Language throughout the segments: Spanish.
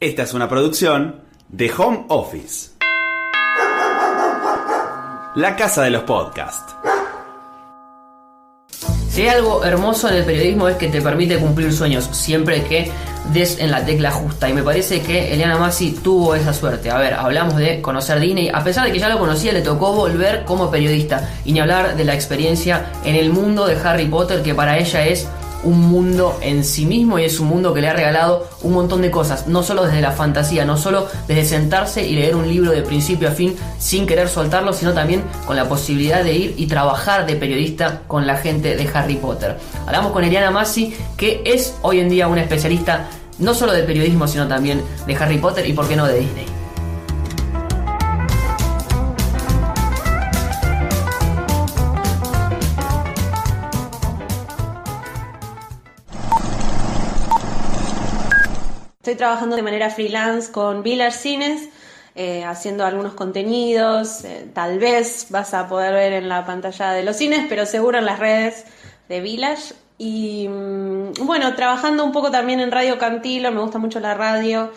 Esta es una producción de Home Office. La casa de los podcasts. Si hay algo hermoso en el periodismo es que te permite cumplir sueños siempre que des en la tecla justa. Y me parece que Eliana Massi tuvo esa suerte. A ver, hablamos de conocer Disney. A pesar de que ya lo conocía, le tocó volver como periodista. Y ni hablar de la experiencia en el mundo de Harry Potter, que para ella es un mundo en sí mismo y es un mundo que le ha regalado un montón de cosas, no solo desde la fantasía, no solo desde sentarse y leer un libro de principio a fin sin querer soltarlo, sino también con la posibilidad de ir y trabajar de periodista con la gente de Harry Potter. Hablamos con Eliana Massi, que es hoy en día una especialista no solo de periodismo, sino también de Harry Potter y por qué no de Disney. Estoy trabajando de manera freelance con Village Cines, eh, haciendo algunos contenidos. eh, tal vez vas a poder ver en la pantalla de los cines, pero seguro en las redes de Village. Y mm, bueno, trabajando un poco también en Radio Cantilo, me gusta mucho la radio.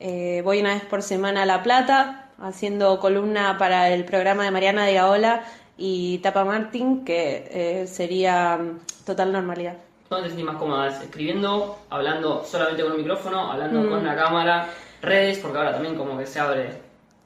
Eh, voy una vez por semana a La Plata, haciendo columna para el programa de Mariana de Gaola y Tapa Martín, que sería mm, Total Normalidad. ¿Dónde te sentís más cómoda? ¿Escribiendo, hablando solamente con un micrófono, hablando con una cámara, redes? Porque ahora también como que se abre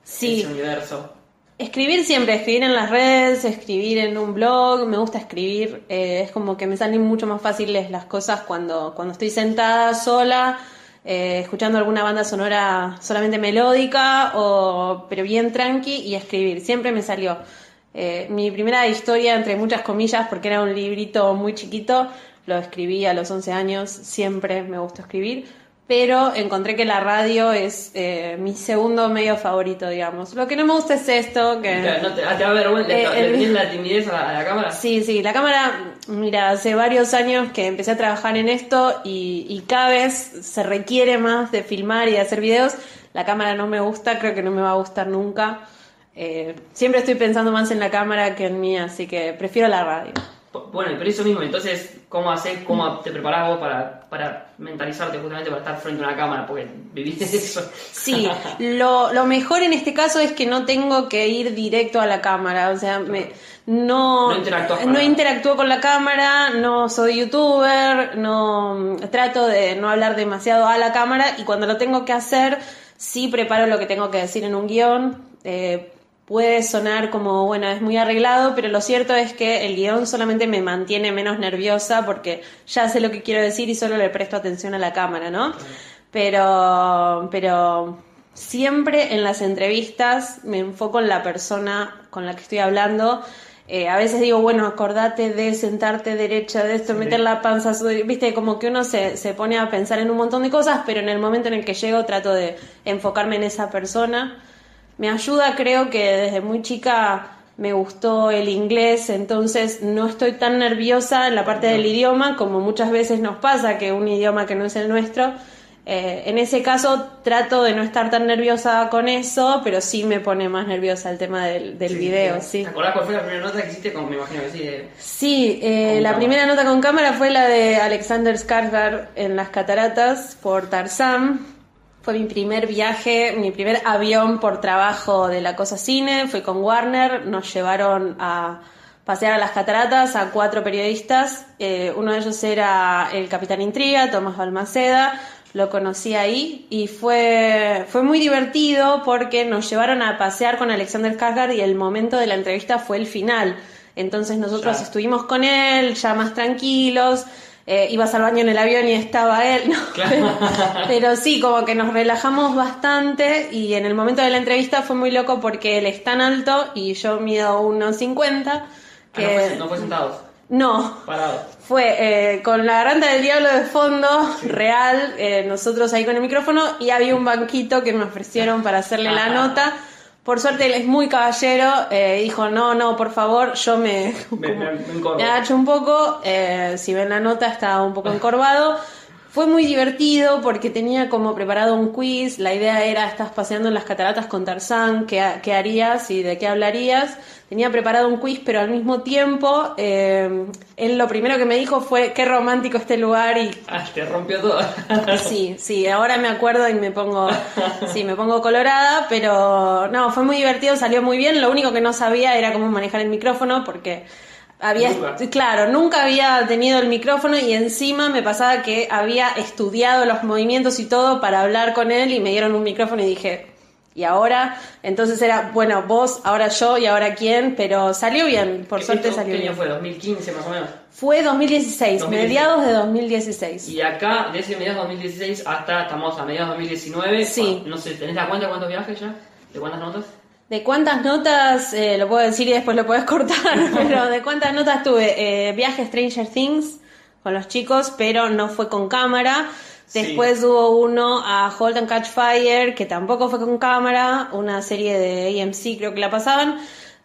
Sí. ese universo. Escribir siempre, escribir en las redes, escribir en un blog, me gusta escribir, eh, es como que me salen mucho más fáciles las cosas cuando, cuando estoy sentada sola, eh, escuchando alguna banda sonora solamente melódica, o, pero bien tranqui, y escribir, siempre me salió. Eh, mi primera historia, entre muchas comillas, porque era un librito muy chiquito, lo escribí a los 11 años, siempre me gustó escribir, pero encontré que la radio es eh, mi segundo medio favorito, digamos. Lo que no me gusta es esto, que... ¿No te, ah, te da vergüenza? Eh, ¿Le el- la timidez a la, a la cámara? Sí, sí, la cámara, mira, hace varios años que empecé a trabajar en esto y, y cada vez se requiere más de filmar y de hacer videos. La cámara no me gusta, creo que no me va a gustar nunca. Eh, siempre estoy pensando más en la cámara que en mí, así que prefiero la radio. Bueno, pero eso mismo, entonces, ¿cómo haces, cómo te preparás vos para, para mentalizarte justamente para estar frente a una cámara? Porque viviste eso. Sí, lo, lo mejor en este caso es que no tengo que ir directo a la cámara, o sea, me, no, No interactúo con la cámara, no soy youtuber, no trato de no hablar demasiado a la cámara y cuando lo tengo que hacer, sí preparo lo que tengo que decir en un guion. eh, puede sonar como, bueno, es muy arreglado, pero lo cierto es que el guion solamente me mantiene menos nerviosa porque ya sé lo que quiero decir y solo le presto atención a la cámara, ¿no? Pero, pero siempre en las entrevistas me enfoco en la persona con la que estoy hablando. Eh, a veces digo, bueno, acordate de sentarte derecha, de esto, meter la panza, subir", viste, como que uno se, se pone a pensar en un montón de cosas, pero en el momento en el que llego trato de enfocarme en esa persona. Me ayuda, creo que desde muy chica me gustó el inglés, entonces no estoy tan nerviosa en la parte del idioma como muchas veces nos pasa, que un idioma que no es el nuestro. Eh, en ese caso trato de no estar tan nerviosa con eso, pero sí me pone más nerviosa el tema del, del video, sí. ¿Te acordás cuál fue la primera nota que hiciste? Con, me imagino que sí. de- Sí, eh, la cámara. primera nota con cámara fue la de Alexander Skarsgård en las cataratas por Tarzán. Fue mi primer viaje, mi primer avión por trabajo de la Cosa Cine. Fui con Warner, nos llevaron a pasear a las cataratas a cuatro periodistas. Eh, uno de ellos era el Capitán Intriga, Tomás Balmaceda. Lo conocí ahí y fue, fue muy divertido porque nos llevaron a pasear con Alexander Skarsgård y el momento de la entrevista fue el final. Entonces nosotros estuvimos con él, ya más tranquilos. Eh, ibas al baño en el avión y estaba él, ¿no? Claro. Pero sí, como que nos relajamos bastante y en el momento de la entrevista fue muy loco porque él es tan alto y yo mido 1,50 Ah, que... no, fue, no fue sentados, No, parados. fue eh, con la garganta del diablo de fondo, real, eh, nosotros ahí con el micrófono y había un banquito que me ofrecieron para hacerle la nota. Por suerte él es muy caballero, eh, dijo, no, no, por favor, yo me, Me- me- agacho un poco, eh, si ven la nota está un poco encorvado, Fue muy divertido porque tenía como preparado un quiz. La idea era, estás paseando en las cataratas con Tarzán, ¿qué, qué harías y de qué hablarías? Tenía preparado un quiz, pero al mismo tiempo, eh, él lo primero que me dijo fue, qué romántico este lugar y Ah, te rompió todo. Sí, sí, ahora me acuerdo y me pongo, sí, me pongo colorada, pero no, fue muy divertido, salió muy bien. Lo único que no sabía era cómo manejar el micrófono porque había, Nunca. claro, nunca había tenido el micrófono y encima me pasaba que había estudiado los movimientos y todo para hablar con él y me dieron un micrófono y dije, ¿y ahora? Entonces era, bueno, vos, ahora yo y ahora quién, pero salió bien, por suerte ¿Esto salió ¿Qué año bien. fue? ¿2015 más o menos? Fue 2016, 2016. mediados de 2016. Y de acá, de ese mediados 2016 hasta estamos a mediados 2019. Sí. No sé, ¿tenés la cuenta de cuántos viajes ya? ¿De cuántas notas? ¿De cuántas notas, eh, lo puedo decir y después lo puedes cortar, pero de cuántas notas tuve? Eh, viaje Stranger Things con los chicos, pero no fue con cámara. Sí. Después hubo uno a Halt and Catch Fire, que tampoco fue con cámara, una serie de AMC creo que la pasaban.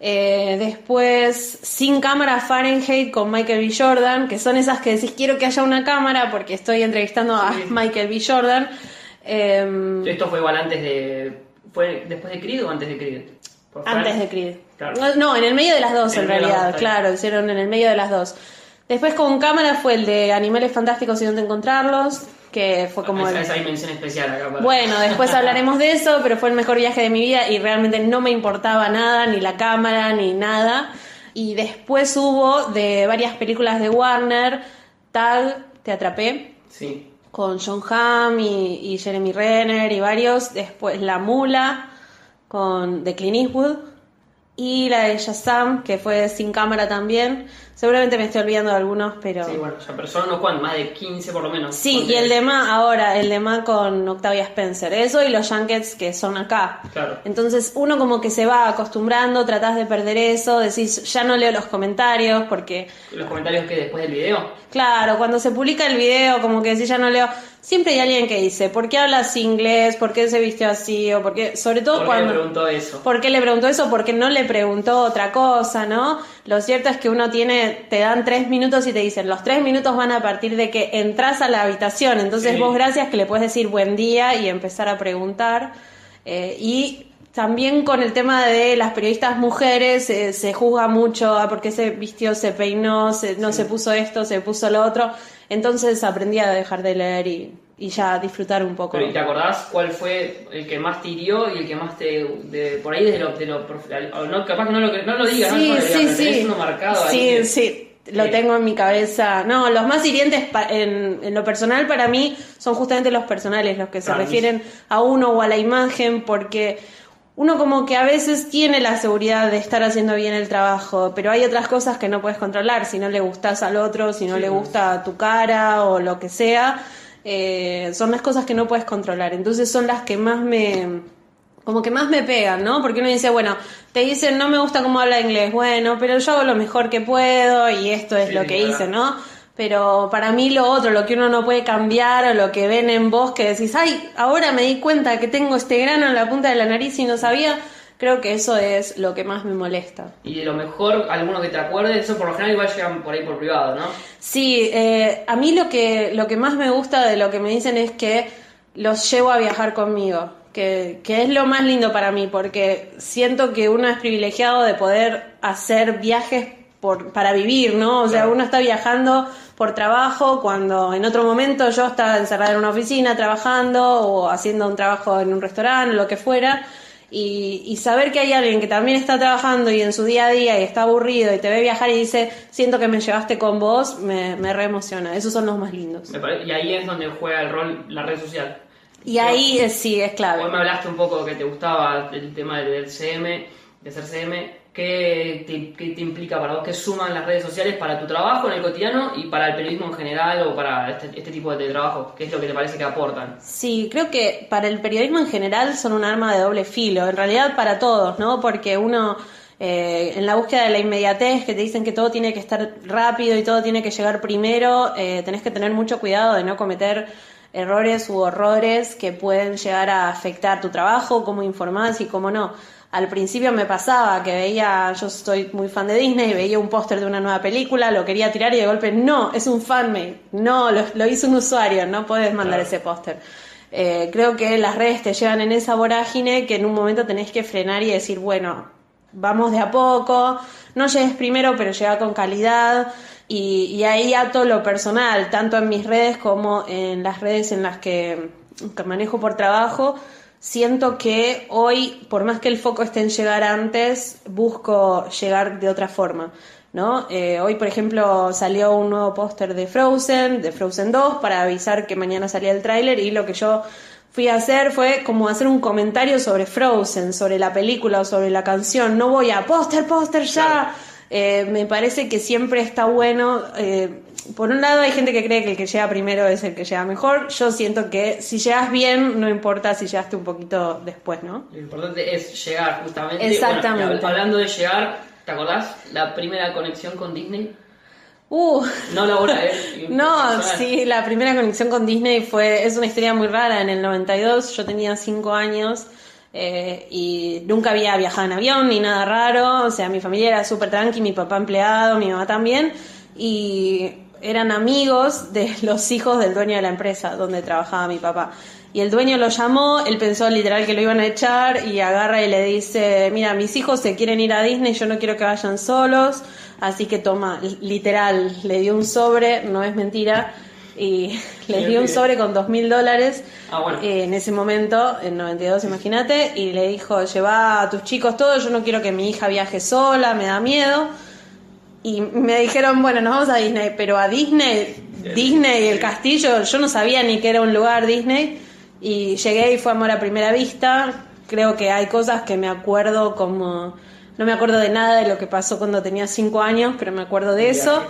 Eh, después, sin cámara Fahrenheit con Michael B. Jordan, que son esas que decís quiero que haya una cámara porque estoy entrevistando a. Michael B. Jordan. Em, Esto fue igual antes de. ¿Fue después de Creed o antes de Creed? Por. Antes de Creed. Claro. No, No, en el medio de las dos, En realidad, dos, claro, hicieron en el medio de las dos. Después con cámara fue el de Animales Fantásticos y dónde encontrarlos, que fue como esa, el... esa dimensión especial acá. para- Bueno, después hablaremos de eso, pero fue el mejor viaje de mi vida y realmente no me importaba nada, ni la cámara, ni nada. Y después hubo de varias películas de Warner, Tag, Te Atrapé, Sí. Con John Hamm y, Jeremy Renner y varios. Después La Mula con de Clint Eastwood y la de Shazam que fue sin cámara también. Seguramente me estoy olvidando de algunos, pero Sí, bueno, ya, pero son unos cuantos, más de 15 por lo menos. Sí, y el de Ma ahora, el de Ma con Octavia Spencer, eso y los Junkets que son acá. Claro. Entonces uno como que se va acostumbrando, tratás de perder eso, decís, ya no leo los comentarios porque Los comentarios que después del video. Claro, cuando se publica el video, como que si ya no leo, siempre hay alguien que dice, ¿por qué hablas inglés? ¿Por qué se vistió así? O por qué, sobre todo ¿Por qué cuando... me preguntó eso? ¿Por qué le preguntó eso? Porque no le preguntó otra cosa, ¿no? Lo cierto es que uno tiene, te dan tres minutos y te dicen, los tres minutos van a partir de que entras a la habitación. Entonces Sí. vos gracias que le puedes decir buen día y empezar a preguntar. Eh, y también con el tema de las periodistas mujeres eh, se juzga mucho a por qué se vistió, se peinó, se- no se puso esto, se puso lo otro. Entonces aprendí a dejar de leer y, y ya disfrutar un poco. Pero, ¿y ¿Te acordás cuál fue el que más te hirió y el que más te. De, por ahí, de lo. De lo no, capaz que no lo, no lo digas, Sí, no, sí, sí. tenés uno marcado sí, ahí. que- sí, lo Sí. tengo en mi cabeza. No, los más hirientes en, en lo personal para mí son justamente los personales, los que se refieren a uno o a la imagen, porque uno como que a veces tiene la seguridad de estar haciendo bien el trabajo, pero hay otras cosas que no puedes controlar, si no le gustas al otro, si no Sí. le gusta tu cara o lo que sea, eh, son las cosas que no puedes controlar. Entonces son las que más me como que más me pegan, ¿no? Porque uno dice, bueno, te dicen, no me gusta cómo habla inglés, bueno, pero yo hago lo mejor que puedo y esto es Sí, lo que hice, ¿no? Pero para mí lo otro, lo que uno no puede cambiar o lo que ven en vos que decís, ay, ahora me di cuenta que tengo este grano en la punta de la nariz y no sabía, creo que eso es lo que más me molesta. Y de lo mejor, alguno que te acuerdes, eso por lo general igual llegan por ahí por privado, ¿no? Sí, eh, a mí lo que, lo que más me gusta de lo que me dicen es que los llevo a viajar conmigo, que, que es lo más lindo para mí, porque siento que uno es privilegiado de poder hacer viajes por, para vivir, ¿no? O sea, uno está viajando por trabajo cuando en otro momento yo estaba encerrada en una oficina trabajando o haciendo un trabajo en un restaurante o lo que fuera. Y, y saber que hay alguien que también está trabajando y en su día a día y está aburrido y te ve viajar y dice, siento que me llevaste con vos, me, me reemociona. Esos son los más lindos. Y ahí es donde juega el rol la red social. Y ahí sí, es clave. Hoy me hablaste un poco que te gustaba el tema del CM, de ser CM. ¿Qué te, implica para vos? ¿Qué suman las redes sociales para tu trabajo en el cotidiano y para el periodismo en general o para este, este tipo de trabajo? ¿Qué es lo que te parece que aportan? Sí, creo que para el periodismo en general son un arma de doble filo, en realidad para todos, ¿no? Porque uno eh, en la búsqueda de la inmediatez, que te dicen que todo tiene que estar rápido y todo tiene que llegar primero, eh, tenés que tener mucho cuidado de no cometer errores u horrores que pueden llegar a afectar tu trabajo, cómo informás y cómo no. Al principio me pasaba que veía, yo soy muy fan de Disney, veía un póster de una nueva película, lo quería tirar y de golpe, no, es un fanmade, no, lo, lo hizo un usuario, no puedes mandar ese póster. Eh, creo que las redes te llevan en esa vorágine que en un momento tenés que frenar y decir, bueno, vamos de a poco, no llegues primero, pero llega con calidad. Y, y ahí ato lo personal, tanto en mis redes como en las redes en las que, que manejo por trabajo. Siento que hoy, por más que el foco esté en llegar antes, busco llegar de otra forma. ¿no? Eh, hoy, por ejemplo, salió un nuevo póster de Frozen, de Frozen 2, para avisar que mañana salía el tráiler y lo que yo fui a hacer fue como hacer un comentario sobre Frozen, sobre la película o sobre la canción. No voy a póster, póster ya. Eh, me parece que siempre está bueno. Eh, por un lado hay gente que cree que el que llega primero es el que llega mejor. Yo siento que si llegas bien, no importa si llegaste un poquito después, ¿no? Lo importante es llegar justamente. Exactamente. Bueno, hablando de llegar, ¿te acordás la primera conexión con Disney? Uh, No laboral, ¿eh? No, sí, la primera conexión con Disney fue, es una historia muy rara. En el 92 yo tenía 5 años eh, y nunca había viajado en avión ni nada raro. O sea, mi familia era súper tranqui, mi papá empleado, mi mamá también. Y eran amigos de los hijos del dueño de la empresa donde trabajaba mi papá. Y el dueño lo llamó, él pensó literal que lo iban a echar y agarra y le dice, mira, mis hijos se quieren ir a Disney, yo no quiero que vayan solos, así que toma, literal, le dio un sobre, no es mentira, y les dio un sobre con dos mil dólares Ah, eh, en ese momento, en 92, imagínate, y le dijo, lleva a tus chicos todos, yo no quiero que mi hija viaje sola, me da miedo. Y me dijeron, bueno, nos vamos a Disney, pero a Disney, Disney, el castillo, yo no sabía ni que era un lugar Disney. Y llegué y fue amor a primera vista. Creo que hay cosas que me acuerdo como... No me acuerdo de nada de lo que pasó cuando tenía cinco años, pero me acuerdo de eso.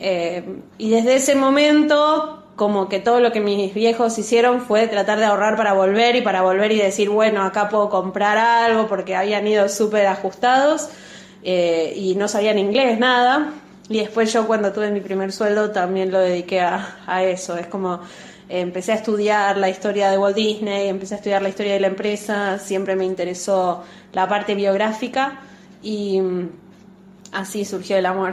Eh, y desde ese momento, como que todo lo que mis viejos hicieron fue tratar de ahorrar para volver y para volver y decir, bueno, acá puedo comprar algo porque habían ido súper ajustados eh, y no sabían inglés, nada. Y después yo cuando tuve mi primer sueldo también lo dediqué a, a eso. Es como empecé a estudiar la historia de Walt Disney, empecé a estudiar la historia de la empresa, siempre me interesó la parte biográfica y así surgió el amor.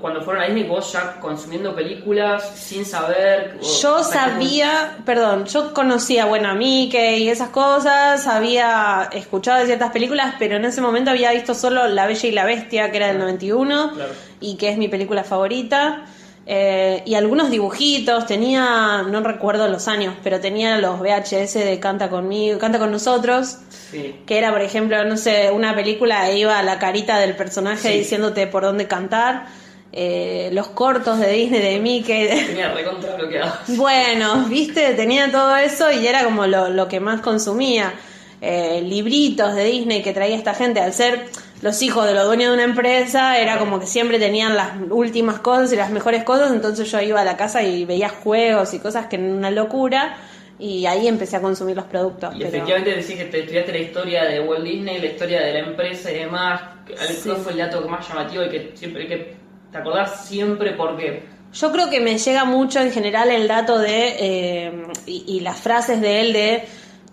Cuando fueron a Disney, vos ya consumiendo películas sin saber. Yo sabía, perdón, yo conocía, bueno, a Mickey y esas cosas, había escuchado de ciertas películas, pero en ese momento había visto solo La Bella y la Bestia, que era del 91, Claro. y que es mi película favorita. Eh, y algunos dibujitos, tenía, no recuerdo los años, pero tenía los VHS de Canta conmigo, Canta con nosotros, Sí. que era, por ejemplo, no sé, una película e iba a la carita del personaje Sí. diciéndote por dónde cantar. eh, los cortos de Disney, de Mickey, Tenía recontra bloqueado. bueno, viste, tenía todo eso y era como lo, lo que más consumía. Eh, libritos de Disney que traía esta gente, al ser los hijos de los dueños de una empresa, era como que siempre tenían las últimas cosas y las mejores cosas, entonces yo iba a la casa y veía juegos y cosas que eran una locura y ahí empecé a consumir los productos. Y pero- efectivamente decís que te estudiaste la historia de Walt Disney, la historia de la empresa y demás. ¿Cuál Sí. fue el dato más llamativo y que siempre que te acordás siempre porque Yo creo que me llega mucho en general el dato de, eh, y, y las frases de él de,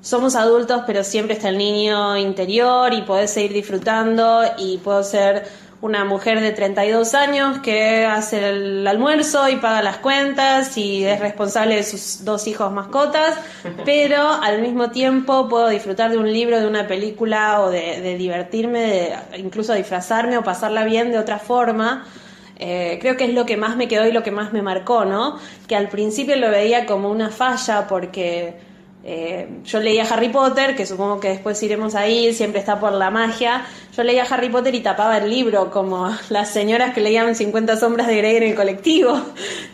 somos adultos pero siempre está el niño interior y podés seguir disfrutando y puedo ser una mujer de 32 años que hace el almuerzo y paga las cuentas y es responsable de sus dos hijos mascotas, pero al mismo tiempo puedo disfrutar de un libro, de una película o de, de divertirme, de incluso disfrazarme o pasarla bien de otra forma. Eh, creo que es lo que más me quedó y lo que más me marcó, ¿no? Que al principio lo veía como una falla porque eh, yo leía Harry Potter, que supongo que después iremos ahí, siempre está por la magia. Yo leía Harry Potter y tapaba el libro, como las señoras que leían 50 sombras de Grey en el colectivo.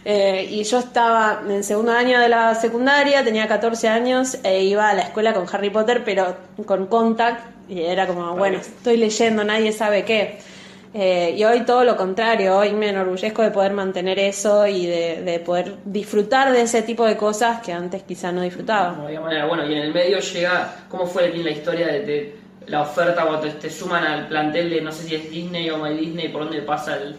Eh, y yo estaba en segundo año de la secundaria, tenía 14 años e iba a la escuela con Harry Potter, pero con contact. Y era como, bueno, estoy leyendo, nadie sabe qué. Eh, y hoy todo lo contrario, hoy me enorgullezco de poder mantener eso y de, de poder disfrutar de ese tipo de cosas que antes quizá no disfrutaba. No había manera. Bueno, y en el medio llega, ¿cómo fue la historia de, de la oferta cuando te, te suman al plantel de no sé si es Disney o My Disney, por dónde pasa el...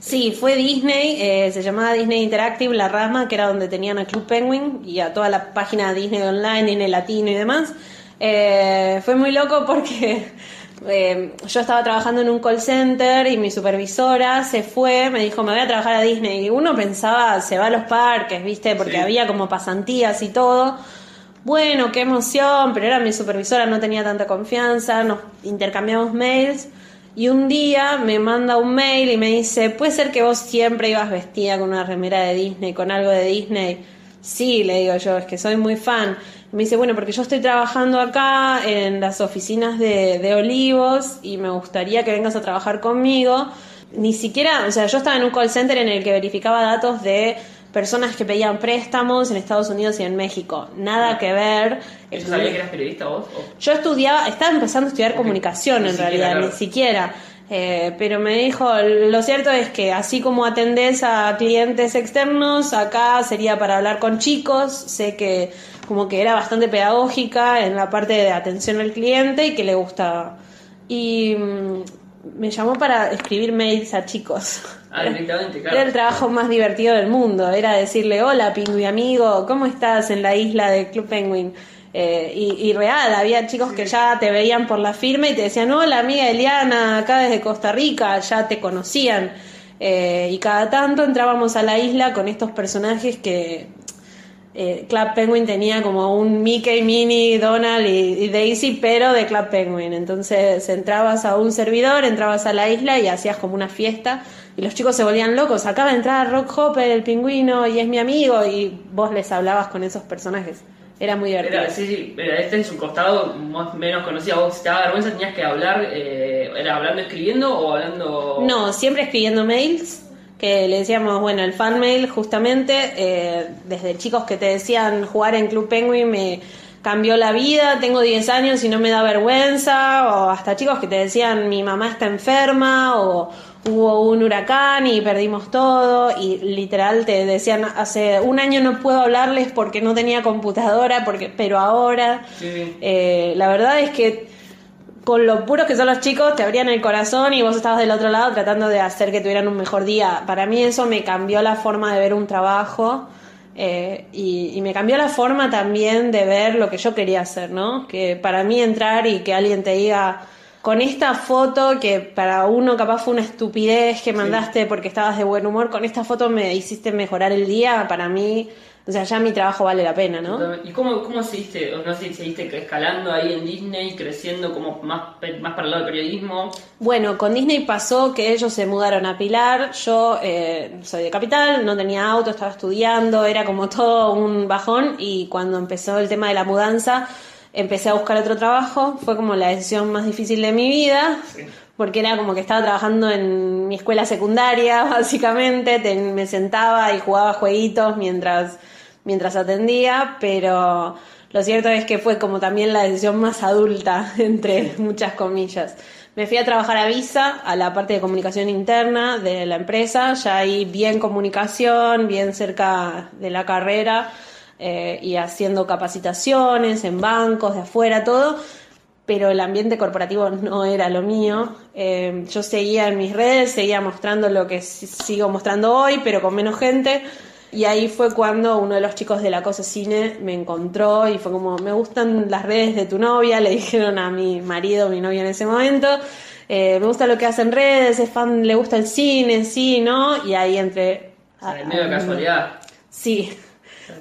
Sí, fue Disney, eh, se llamaba Disney Interactive, la rama, que era donde tenían a Club Penguin y a toda la página Disney Online, Disney Latino y demás. Eh, fue muy loco porque eh, yo estaba trabajando en un call center y mi supervisora se fue, me dijo, me voy a trabajar a Disney. Y uno pensaba, se va a los parques, ¿viste? Porque Sí. había como pasantías y todo. Bueno, qué emoción, pero era mi supervisora, no tenía tanta confianza, nos intercambiamos mails. Y un día me manda un mail y me dice, ¿puede ser que vos siempre ibas vestida con una remera de Disney, con algo de Disney? Sí, le digo yo, es que soy muy fan. Me dice, bueno, porque yo estoy trabajando acá en las oficinas de, de Olivos y me gustaría que vengas a trabajar conmigo. Ni siquiera, o sea, yo estaba en un call center en el que verificaba datos de personas que pedían préstamos en Estados Unidos y en México. Nada que ver. ¿Eso sabía que eras periodista vos? O- Yo estudiaba, estaba empezando a estudiar comunicación Ni en siquiera, realidad, claro. ni siquiera. Eh, pero me dijo, lo cierto es que así como atendés a clientes externos, acá sería para hablar con chicos, sé que como que era bastante pedagógica en la parte de atención al cliente y que le gustaba. Y mm, me llamó para escribir mails a chicos. Ah, directamente, claro. Era el trabajo más divertido del mundo, era decirle, hola Pingüi amigo, ¿cómo estás en la isla de Club Penguin? Eh, y, y real, había chicos que ya te veían por la firma y te decían, hola amiga Eliana, acá desde Costa Rica, ya te conocían. Eh, y cada tanto entrábamos a la isla con estos personajes que eh, Club Penguin tenía como un Mickey, Minnie, Donald y, y Daisy, pero de Club Penguin. Entonces entrabas a un servidor, entrabas a la isla y hacías como una fiesta y los chicos se volvían locos. Acaba de entrar Rock Hopper, el pingüino, y es mi amigo, y vos les hablabas con esos personajes. Era muy divertido. Era, sí, sí, era, este es un costado más menos conocido. ¿Vos si te daba vergüenza tenías que hablar, eh, era hablando, escribiendo o hablando...? No, siempre escribiendo mails, que le decíamos, bueno, el fan mail justamente, eh, desde chicos que te decían jugar en Club Penguin me cambió la vida, tengo 10 años y no me da vergüenza, o hasta chicos que te decían mi mamá está enferma, o hubo un huracán y perdimos todo, y literal te decían, hace un año no puedo hablarles porque no tenía computadora, porque pero ahora... Sí. Eh, la verdad es que con lo puros que son los chicos, te abrían el corazón y vos estabas del otro lado tratando de hacer que tuvieran un mejor día. Para mí eso me cambió la forma de ver un trabajo eh, y, y me cambió la forma también de ver lo que yo quería hacer, ¿no? Que para mí entrar y que alguien te diga, con esta foto que para uno capaz fue una estupidez que mandaste porque estabas de buen humor, con esta foto me hiciste mejorar el día, para mí, o sea, ya mi trabajo vale la pena, ¿no? ¿Y cómo, cómo seguiste, no sé seguiste escalando ahí en Disney, creciendo como más, más para el lado del periodismo? Bueno, con Disney pasó que ellos se mudaron a Pilar, yo eh, soy de Capital, no tenía auto, estaba estudiando, era como todo un bajón. Y cuando empezó el tema de la mudanza empecé a buscar otro trabajo, fue como la decisión más difícil de mi vida, porque era como que estaba trabajando en mi escuela secundaria, básicamente, te- me sentaba y jugaba jueguitos mientras, mientras atendía, pero lo cierto es que fue como también la decisión más adulta, entre muchas comillas. Me fui a trabajar a Visa, a la parte de comunicación interna de la empresa, ya ahí bien comunicación, bien cerca de la carrera eh, y haciendo capacitaciones en bancos de afuera, todo, pero el ambiente corporativo no era lo mío. Eh, yo seguía en mis redes, seguía mostrando lo que si- sigo mostrando hoy, pero con menos gente. Y ahí fue cuando uno de los chicos de la Cosa Cine me encontró y fue como, me gustan las redes de tu novia, le dijeron a mi marido, mi novia en ese momento, eh, me gusta lo que hace en redes, es fan, le gusta el cine, sí, ¿no? Y ahí entré. O sea, en medio de casualidad. Sí,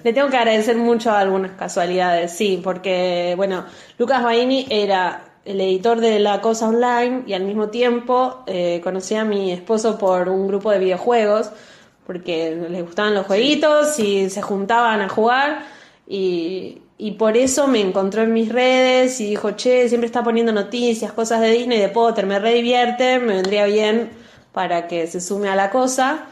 le tengo que agradecer mucho a algunas casualidades, sí, porque, bueno, Lucas Baini era el editor de La Cosa Online y al mismo tiempo eh, conocí a mi esposo por un grupo de videojuegos, porque les gustaban los jueguitos y se juntaban a jugar y, y por eso me encontró en mis redes y dijo, che, siempre está poniendo noticias, cosas de Disney, de Potter, me re divierte, me vendría bien para que se sume a la cosa.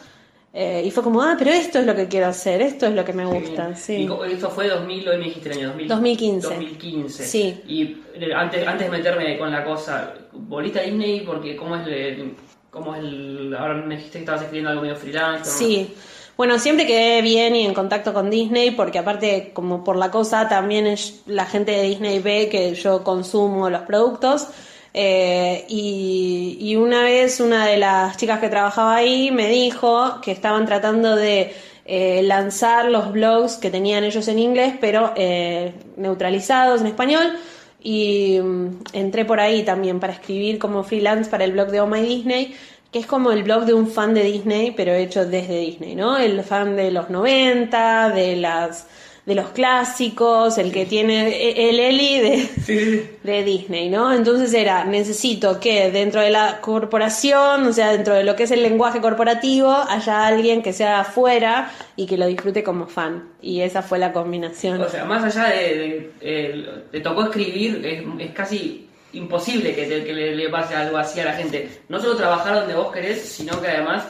Eh, y fue como, ah, pero esto es lo que quiero hacer, esto es lo que me gusta. Sí. ¿Y esto fue 2000, hoy me dijiste el año 2000, 2015. 2015. Sí. Y eh, antes, antes de meterme con la cosa, ¿volviste a Disney? Porque ¿cómo es el, cómo es el... Ahora me dijiste que estabas escribiendo algo medio freelance. ¿no? Sí. Bueno, siempre quedé bien y en contacto con Disney porque aparte, como por la cosa, también es- la gente de Disney ve que yo consumo los productos. Eh, y, una vez una de las chicas que trabajaba ahí me dijo que estaban tratando de eh, lanzar los blogs que tenían ellos en inglés, pero eh, neutralizados en español. y mm, entré por ahí también para escribir como freelance para el blog de Oh My Disney, que es como el blog de un fan de Disney, pero hecho desde Disney, ¿no? El fan de los 90, de las de los clásicos, el que tiene e, el Eli de, de Disney, ¿no? Entonces era, necesito que dentro de la corporación, o sea, dentro de lo que es el lenguaje corporativo, haya alguien que sea afuera y que lo disfrute como fan. Y esa fue la combinación. O sea, más allá de, de, te tocó escribir, es, es casi imposible que, te, que le, le pase algo así a la gente. No solo trabajar donde vos querés, sino que además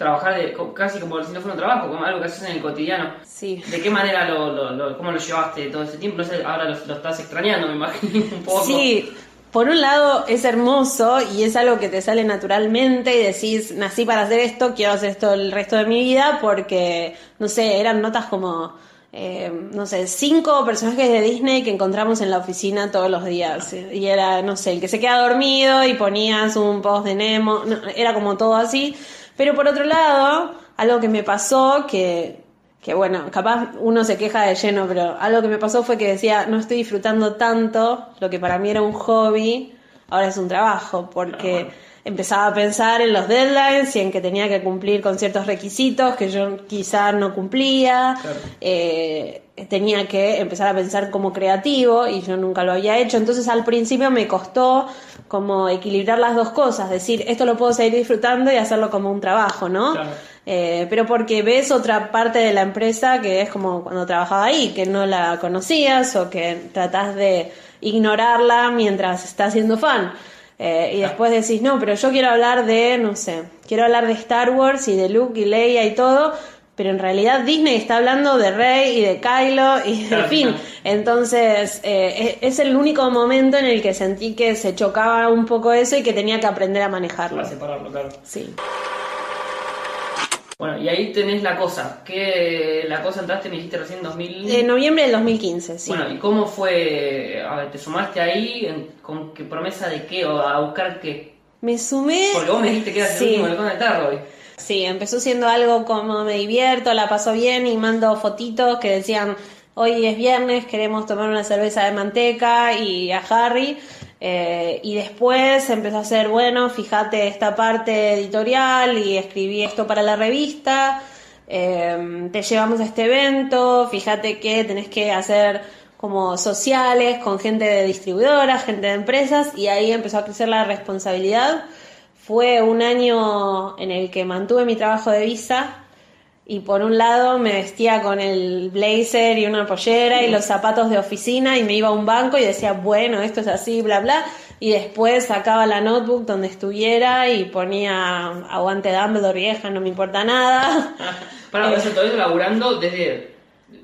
trabajar de, casi como si no fuera un trabajo, como algo que haces en el cotidiano. Sí. ¿De qué manera lo, lo, cómo lo llevaste todo ese tiempo? No sé, ahora lo, lo, estás extrañando, me imagino un poco. Sí. Por un lado es hermoso y es algo que te sale naturalmente y decís, nací para hacer esto, quiero hacer esto el resto de mi vida porque, no sé, eran notas como, eh, no sé, cinco personajes de Disney que encontramos en la oficina todos los días. Y era, no sé, el que se queda dormido y ponías un post de Nemo, no, era como todo así. Pero por otro lado, algo que me pasó, que, que bueno, capaz uno se queja de lleno, pero algo que me pasó fue que decía, no estoy disfrutando tanto lo que para mí era un hobby, ahora es un trabajo, porque empezaba a pensar en los deadlines y en que tenía que cumplir con ciertos requisitos que yo quizá no cumplía. Claro. Eh, tenía que empezar a pensar como creativo y yo nunca lo había hecho. Entonces al principio me costó como equilibrar las dos cosas, decir, esto lo puedo seguir disfrutando y hacerlo como un trabajo, ¿no? Claro. Eh, pero porque ves otra parte de la empresa que es como cuando trabajaba ahí, que no la conocías o que tratás de ignorarla mientras estás siendo fan. Eh, y después decís, no, pero yo quiero hablar de, no sé, quiero hablar de Star Wars y de Luke y Leia y todo, pero en realidad Disney está hablando de Rey y de Kylo y de Claro, fin. claro. Entonces, eh, es es el único momento en el que sentí que se chocaba un poco eso y que tenía que aprender a manejarlo. Para separarlo, claro. Sí. Bueno, y ahí tenés la cosa. que La cosa entraste, me dijiste recién 2000. En noviembre del 2015, sí. Bueno, ¿y cómo fue? A ver, ¿te sumaste ahí? en- ¿Con qué promesa de qué? ¿O a buscar qué? me sumé. Porque vos me dijiste que eras Sí. el último halcón del tarro hoy. Sí, empezó siendo algo como me divierto, la paso bien y mando fotitos que decían hoy es viernes, queremos tomar una cerveza de manteca y a Harry. Eh, y después empezó a ser, bueno, fíjate esta parte editorial y escribí esto para la revista. eh, te llevamos a este evento, fíjate que tenés que hacer como sociales con gente de distribuidoras, gente de empresas y ahí empezó a crecer la responsabilidad. Fue un año en el que mantuve mi trabajo de visa y por un lado me vestía con el blazer y una pollera y los zapatos de oficina y me iba a un banco y decía, bueno, esto es así, bla, bla. Y después sacaba la notebook donde estuviera y ponía aguante Dumbledore vieja, no me importa nada. Para eso todo eso laburando desde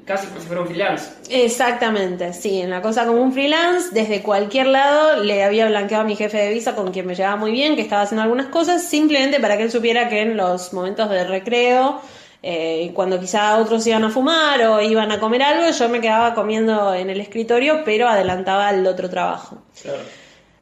casi como si fuera un freelance. Exactamente, sí, en la cosa como un freelance, desde cualquier lado le había blanqueado a mi jefe de visa con quien me llevaba muy bien, que estaba haciendo algunas cosas, simplemente para que él supiera que en los momentos de recreo, eh, cuando quizá otros iban a fumar o iban a comer algo, yo me quedaba comiendo en el escritorio, pero adelantaba el otro trabajo. Claro.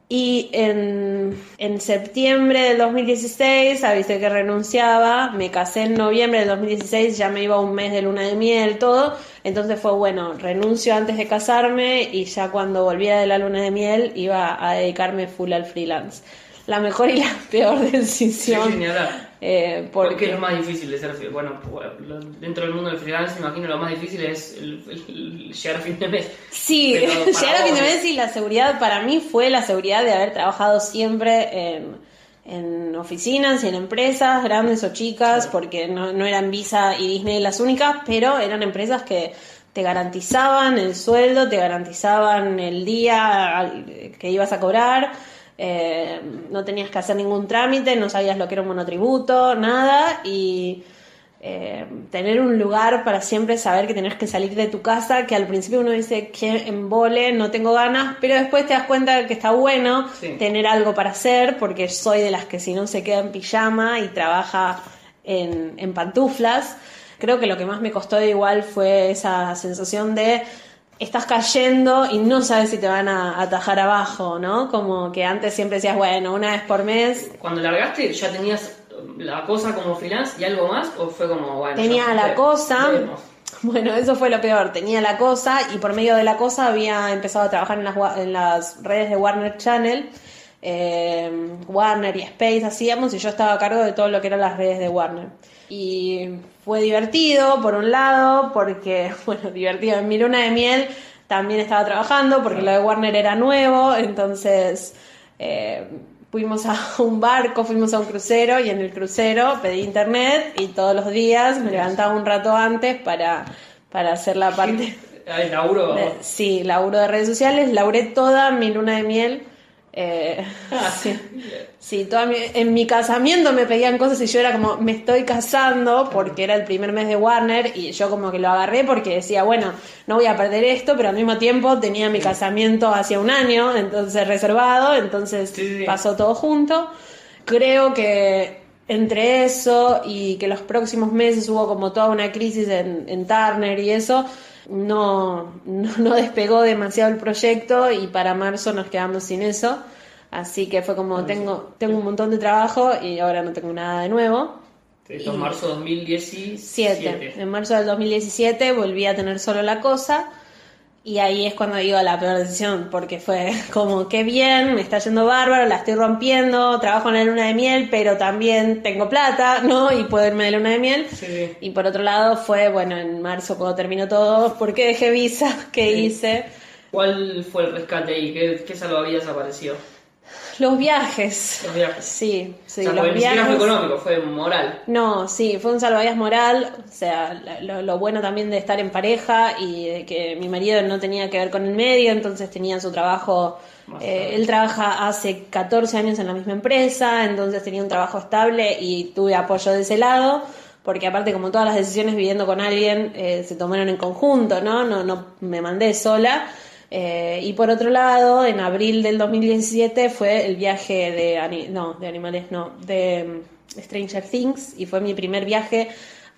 Y en, en septiembre del 2016 avisé que renunciaba, me casé en noviembre del 2016, ya me iba un mes de luna de miel, todo. Entonces fue bueno, renuncio antes de casarme y ya cuando volviera de la luna de miel iba a dedicarme full al freelance. La mejor y la peor decisión. sí. Eh, ¿Por porque es lo más difícil de ser? Bueno, dentro del mundo del freelance, imagino lo más difícil es el, el- el llegar a fin de mes. Sí, llegar a fin de mes y la seguridad para mí fue la seguridad de haber trabajado siempre en, en oficinas y en empresas, grandes o chicas, porque no, no eran Visa y Disney las únicas, pero eran empresas que te garantizaban el sueldo, te garantizaban el día que ibas a cobrar. Eh, no tenías que hacer ningún trámite, no sabías lo que era un monotributo, nada, y eh, tener un lugar para siempre saber que tenés que salir de tu casa, que al principio uno dice que embole, no tengo ganas, pero después te das cuenta que está bueno Sí. tener algo para hacer, porque soy de las que si no se queda en pijama y trabaja en, en pantuflas. Creo que lo que más me costó igual fue esa sensación de estás cayendo y no sabes si te van a atajar abajo, ¿no? Como que antes siempre decías, bueno, una vez por mes Cuando largaste, ¿ya tenías la cosa como freelance y algo más? ¿O fue como, bueno, Tenía la fue, cosa. Bueno, eso fue lo peor. Tenía la cosa y por medio de la cosa había empezado a trabajar en las, en las redes de Warner Channel. Eh, Warner y Space hacíamos y yo estaba a cargo de todo lo que eran las redes de Warner. Y fue divertido, por un lado, porque, bueno, divertido. En mi luna de miel también estaba trabajando porque lo de Warner era nuevo, entonces eh, fuimos a un barco, fuimos a un crucero y en el crucero pedí internet y todos los días me levantaba un rato antes para, para hacer la parte... El laburo. de- sí, laburo de redes sociales, laburé toda mi luna de miel. Eh, Ah, sí, sí, toda mi- en mi casamiento me pedían cosas y yo era como, me estoy casando porque era el primer mes de Warner y yo como que lo agarré porque decía, bueno, no voy a perder esto, pero al mismo tiempo tenía mi casamiento hacia un año, entonces reservado, entonces Sí, sí. pasó todo junto. Creo que entre eso y que los próximos meses hubo como toda una crisis en, en Turner y eso, no, no, no despegó demasiado el proyecto y para marzo nos quedamos sin eso. Así que fue como tengo, tengo un montón de trabajo y ahora no tengo nada de nuevo. Esto es marzo 2017. Siete. En marzo del 2017 volví a tener solo la cosa y ahí es cuando digo la peor decisión porque fue como qué bien, me está yendo bárbaro, la estoy rompiendo, trabajo en la luna de miel, pero también tengo plata, ¿no? Y puedo irme de luna de miel. Sí. Y por otro lado fue, bueno, en marzo cuando terminó todo, ¿por qué dejé visa? ¿Qué Sí. hice? ¿Cuál fue el rescate ahí? ¿Qué, qué salvavidas apareció? Los viajes. Los viajes. Sí, sí, o sea, los viajes. fue económico, fue moral. No, sí, fue un salvavidas moral, o sea, lo, lo bueno también de estar en pareja y de que mi marido no tenía que ver con el medio, entonces tenía su trabajo, eh, él trabaja hace 14 años en la misma empresa, entonces tenía un trabajo estable y tuve apoyo de ese lado, porque aparte como todas las decisiones viviendo con alguien eh, se tomaron en conjunto, ¿no? No, no me mandé sola. Eh, y por otro lado, en abril del 2017 fue el viaje de, no, de animales, no, de mm, Stranger Things y fue mi primer viaje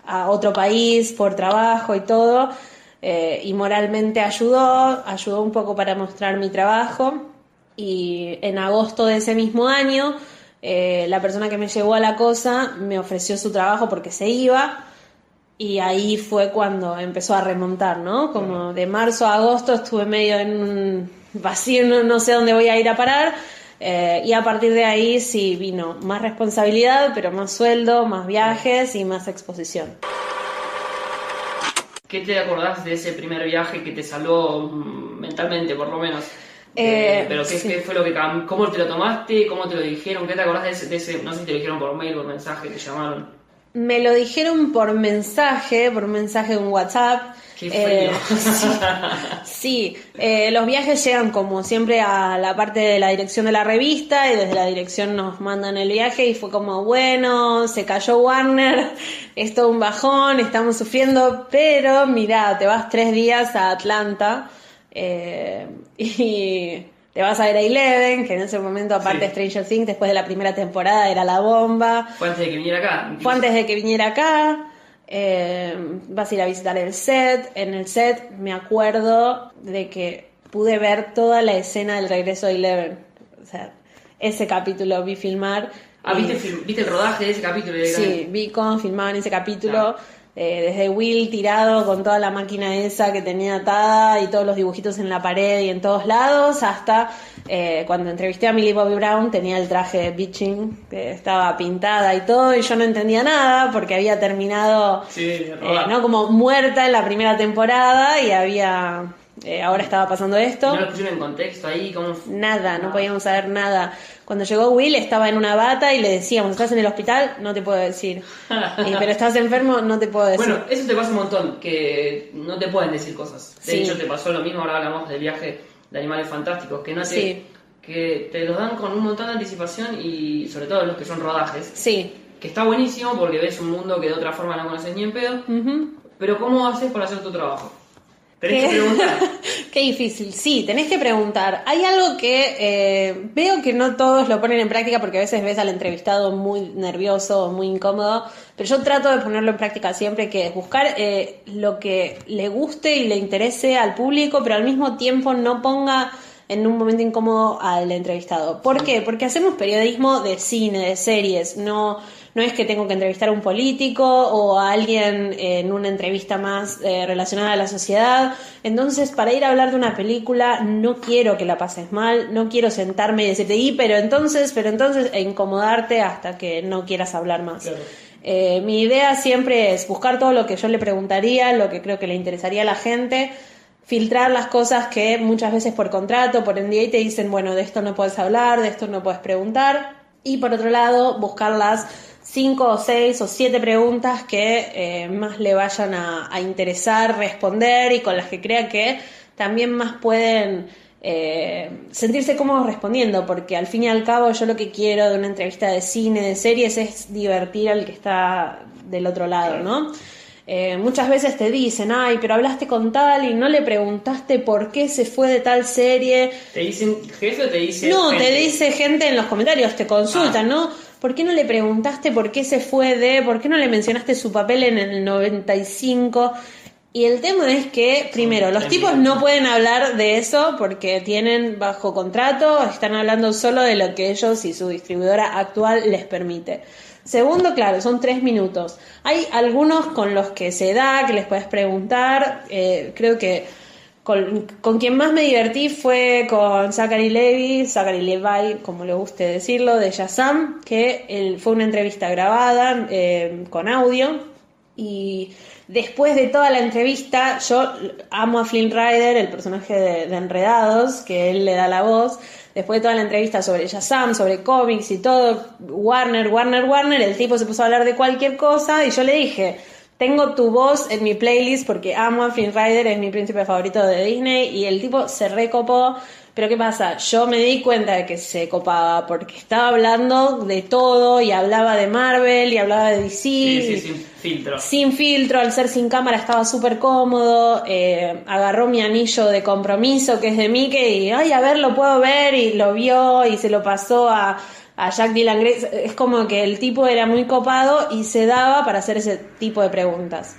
a otro país por trabajo y todo. eh, y moralmente ayudó, ayudó un poco para mostrar mi trabajo. Y en agosto de ese mismo año, eh, la persona que me llevó a la cosa me ofreció su trabajo porque se iba. Y ahí fue cuando empezó a remontar, ¿no? Como de marzo a agosto estuve medio en un vacío, no, no sé dónde voy a ir a parar. eh, y a partir de ahí sí vino más responsabilidad, pero más sueldo, más viajes y más exposición. ¿Qué te acordás de ese primer viaje que te salvó mm, mentalmente, por lo menos? Eh, pero ¿qué, sí. qué fue lo que ¿Cómo te lo tomaste? ¿Cómo te lo dijeron? ¿Qué te acordás de ese, de ese- No sé si te lo dijeron por mail, por mensaje, te llamaron. Me lo dijeron por mensaje, por mensaje de un WhatsApp. Qué Eh. Sí, eh, los viajes llegan como siempre a la parte de la dirección de la revista y desde la dirección nos mandan el viaje y fue como, bueno, se cayó Warner, es todo un bajón, estamos sufriendo, pero mira, te vas tres días a Atlanta eh, y te vas a ver a Eleven, que en ese momento aparte Sí. Stranger Things, después de la primera temporada era la bomba. Fue antes de que viniera acá. Fue antes de que viniera acá. eh, vas a ir a visitar el set. En el set me acuerdo de que pude ver toda la escena del regreso de Eleven. O sea, ese capítulo vi filmar. Ah, y- ¿viste, ¿viste el rodaje de ese capítulo? Sí, vi cómo filmaban ese capítulo. Claro. Eh, desde Will tirado con toda la máquina esa que tenía atada y todos los dibujitos en la pared y en todos lados, hasta eh, cuando entrevisté a Millie Bobby Brown tenía el traje de bitching, que estaba pintada y todo, y yo no entendía nada porque había terminado Sí, eh. ¿no? como muerta en la primera temporada y había eh, ahora estaba pasando esto. ¿No lo pusieron en contexto ahí? ¿Cómo? Nada, no podíamos saber nada. Cuando llegó Will estaba en una bata y le decíamos, ¿estás en el hospital? No te puedo decir. Eh, pero estás enfermo, no te puedo decir. Bueno, eso te pasa un montón, que no te pueden decir cosas. De Sí. hecho, te pasó lo mismo, ahora hablamos del viaje de animales fantásticos, que no te, Sí. que te los dan con un montón de anticipación y sobre todo los que son rodajes. sí. Que está buenísimo porque ves un mundo que de otra forma no conoces ni en pedo. Pero ¿cómo haces para hacer tu trabajo? Tenés ¿Qué? que preguntar. Qué difícil. Sí, tenés que preguntar. Hay algo que eh, veo que no todos lo ponen en práctica porque a veces ves al entrevistado muy nervioso o muy incómodo, pero yo trato de ponerlo en práctica siempre, que es buscar eh, lo que le guste y le interese al público, pero al mismo tiempo no ponga en un momento incómodo al entrevistado. ¿Por qué? Porque hacemos periodismo de cine, de series, no, no es que tengo que entrevistar a un político o a alguien en una entrevista más eh, relacionada a la sociedad. Entonces, para ir a hablar de una película, no quiero que la pases mal, no quiero sentarme y decirte, y pero entonces, pero entonces, e incomodarte hasta que no quieras hablar más. Eh, mi idea siempre es buscar todo lo que yo le preguntaría, lo que creo que le interesaría a la gente, filtrar las cosas que muchas veces por contrato, por NDA te dicen, bueno, de esto no puedes hablar, de esto no puedes preguntar. Y por otro lado, buscar las cinco o seis o siete preguntas que eh, más le vayan a, a interesar responder y con las que crea que también más pueden eh, sentirse cómodos respondiendo, porque al fin y al cabo yo lo que quiero de una entrevista de cine, de series, es divertir al que está del otro lado, ¿no? Eh, muchas veces te dicen, ay, pero hablaste con tal y no le preguntaste por qué se fue de tal serie. ¿Te dicen jefe o te dice.? No, gente? te dice gente en los comentarios, te consultan, Ah. ¿no? ¿Por qué no le preguntaste por qué se fue de.? ¿Por qué no le mencionaste su papel en el 95? Y el tema es que, primero, los tipos no pueden hablar de eso porque tienen bajo contrato, están hablando solo de lo que ellos y su distribuidora actual les permite. Segundo, claro, son tres minutos. Hay algunos con los que se da, que les puedes preguntar. eh, creo que con, quien más me divertí fue con Zachary Levi, Zachary Levi, como le guste decirlo, de Shazam, que él, fue una entrevista grabada eh, con audio. Y después de toda la entrevista, yo amo a Flynn Rider, el personaje de, de Enredados, que él le da la voz. Después de toda la entrevista sobre Shazam, sobre cómics y todo, Warner, Warner, Warner, el tipo se puso a hablar de cualquier cosa y yo le dije, tengo tu voz en mi playlist porque amo a Flynn Rider, es mi príncipe favorito de Disney y el tipo se recopó. Pero ¿qué pasa? Yo me di cuenta de que se copaba porque estaba hablando de todo y hablaba de Marvel y hablaba de DC. Sí, sí, sin filtro. sin filtro, al ser sin cámara estaba súper cómodo, eh, agarró mi anillo de compromiso que es de Mickey y, ay, a ver, lo puedo ver y lo vio y se lo pasó a, a Jack Dylan Grace. Es como que el tipo era muy copado y se daba para hacer ese tipo de preguntas.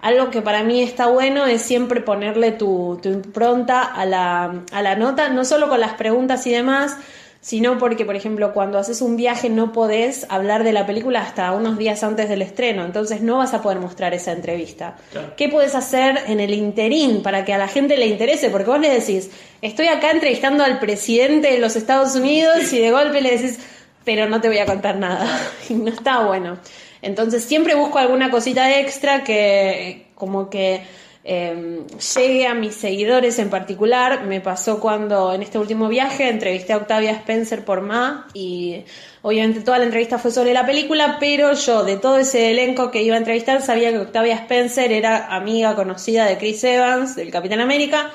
Algo que para mí está bueno es siempre ponerle tu, tu impronta a la, a la nota, no solo con las preguntas y demás, sino porque, por ejemplo, cuando haces un viaje no podés hablar de la película hasta unos días antes del estreno, entonces no vas a poder mostrar esa entrevista. Claro. ¿Qué puedes hacer en el interín para que a la gente le interese? Porque vos le decís, estoy acá entrevistando al presidente de los Estados Unidos y de golpe le decís, pero no te voy a contar nada. Y no está bueno. Entonces siempre busco alguna cosita extra que como que eh, llegue a mis seguidores en particular. Me pasó cuando en este último viaje entrevisté a Octavia Spencer por Ma y obviamente toda la entrevista fue sobre la película, pero yo de todo ese elenco que iba a entrevistar sabía que Octavia Spencer era amiga conocida de Chris Evans, del Capitán América.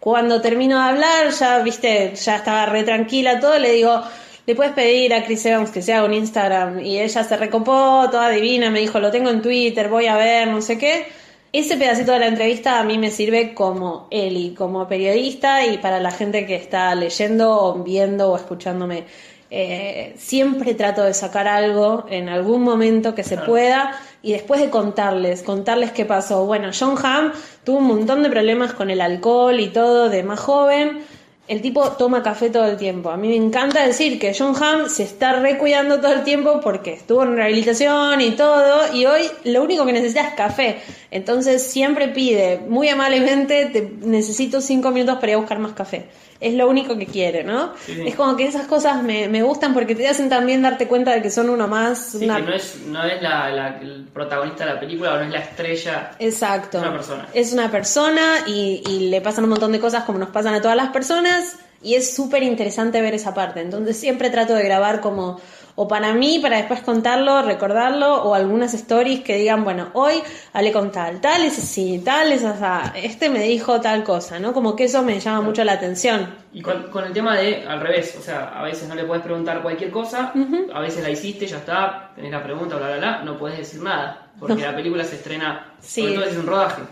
Cuando termino de hablar, ya viste, ya estaba re tranquila todo, le digo, le puedes pedir a Chris Evans que se haga un Instagram y ella se recopó, toda divina, me dijo, lo tengo en Twitter, voy a ver, no sé qué. Ese pedacito de la entrevista a mí me sirve como Eli, como periodista y para la gente que está leyendo o viendo o escuchándome. Eh, siempre trato de sacar algo en algún momento que se pueda y después de contarles, contarles qué pasó. Bueno, John Hamm tuvo un montón de problemas con el alcohol y todo de más joven. El tipo toma café todo el tiempo. A mí me encanta decir que John Hamm se está recuidando todo el tiempo porque estuvo en rehabilitación y todo, y hoy lo único que necesita es café. Entonces siempre pide, muy amablemente, te necesito cinco minutos para ir a buscar más café. Es lo único que quiere, ¿no? Sí, sí. Es como que esas cosas me, me gustan porque te hacen también darte cuenta de que son uno más. Sí, una- que no es, no es la, la- el protagonista de la película o no es la estrella. Exacto. Es una persona. Es una persona y, y le pasan un montón de cosas como nos pasan a todas las personas y es súper interesante ver esa parte. Entonces siempre trato de grabar como, o para mí, para después contarlo, recordarlo, o algunas stories que digan, bueno, hoy hablé con tal, tal es así, tal es así, este me dijo tal cosa, ¿no? Como que eso me llama mucho la atención. Y con, con el tema de al revés, o sea, a veces no le puedes preguntar cualquier cosa, a veces la hiciste, ya está, tenés la pregunta, bla, bla, bla, no puedes decir nada, porque la película se estrena, Sí. sobre todo es un rodaje.